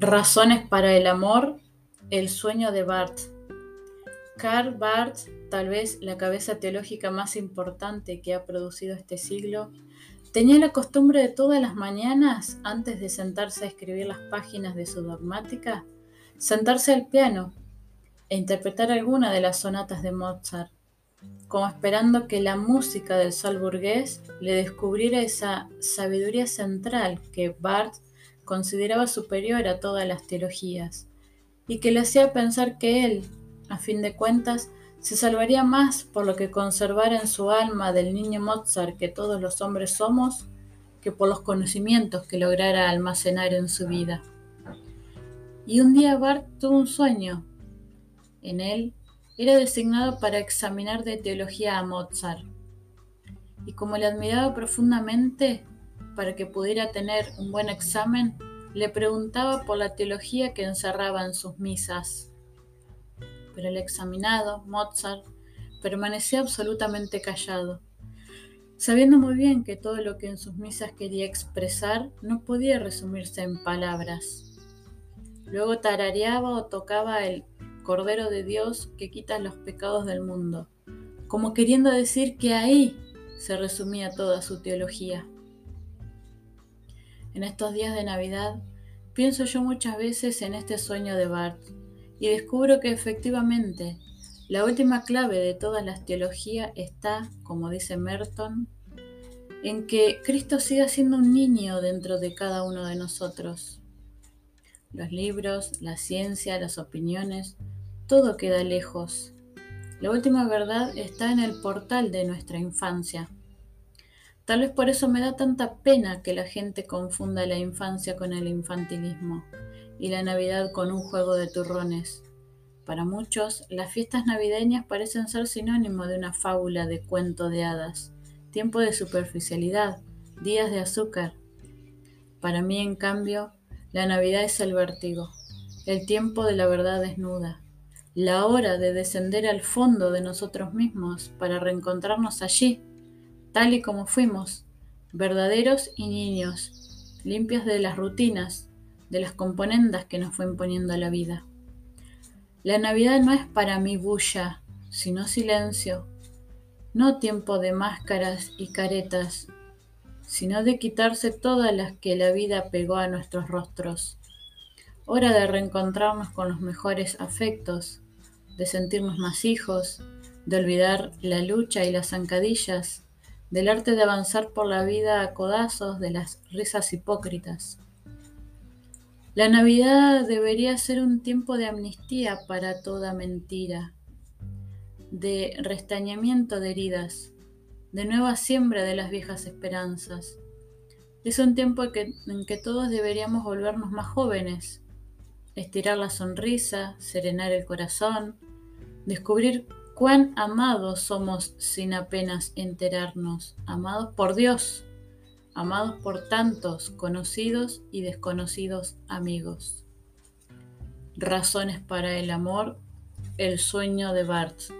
Razones para el amor, el sueño de Barth. Karl Barth, tal vez la cabeza teológica más importante que ha producido este siglo, tenía la costumbre de todas las mañanas, antes de sentarse a escribir las páginas de su dogmática, sentarse al piano e interpretar alguna de las sonatas de Mozart, como esperando que la música del sol burgués le descubriera esa sabiduría central que Barth consideraba superior a todas las teologías, y que le hacía pensar que él, a fin de cuentas, se salvaría más por lo que conservara en su alma del niño Mozart que todos los hombres somos, que por los conocimientos que lograra almacenar en su vida. Y un día Bart tuvo un sueño. En él era designado para examinar de teología a Mozart. Y como le admiraba profundamente, para que pudiera tener un buen examen, le preguntaba por la teología que encerraba en sus misas. Pero el examinado, Mozart, permanecía absolutamente callado, sabiendo muy bien que todo lo que en sus misas quería expresar no podía resumirse en palabras. Luego tarareaba o tocaba el Cordero de Dios que quita los pecados del mundo, como queriendo decir que ahí se resumía toda su teología. En estos días de Navidad pienso yo muchas veces en este sueño de Bart y descubro que efectivamente la última clave de todas las teologías está, como dice Merton, en que Cristo siga siendo un niño dentro de cada uno de nosotros. Los libros, la ciencia, las opiniones, todo queda lejos. La última verdad está en el portal de nuestra infancia Tal vez por eso me da tanta pena que la gente confunda la infancia con el infantilismo y la Navidad con un juego de turrones. Para muchos, las fiestas navideñas parecen ser sinónimo de una fábula de cuento de hadas, tiempo de superficialidad, días de azúcar. Para mí, en cambio, la Navidad es el vértigo, el tiempo de la verdad desnuda, la hora de descender al fondo de nosotros mismos para reencontrarnos allí tal y como fuimos, verdaderos y niños, limpios de las rutinas, de las componendas que nos fue imponiendo la vida. La Navidad no es para mí bulla, sino silencio, no tiempo de máscaras y caretas, sino de quitarse todas las que la vida pegó a nuestros rostros. Hora de reencontrarnos con los mejores afectos, de sentirnos más hijos, de olvidar la lucha y las zancadillas, del arte de avanzar por la vida a codazos, de las risas hipócritas. La Navidad debería ser un tiempo de amnistía para toda mentira, de restañamiento de heridas, de nueva siembra de las viejas esperanzas. Es un tiempo en que todos deberíamos volvernos más jóvenes, estirar la sonrisa, serenar el corazón, descubrir cuán amados somos sin apenas enterarnos, amados por Dios, amados por tantos conocidos y desconocidos amigos. Razones para el amor, el sueño de Barth.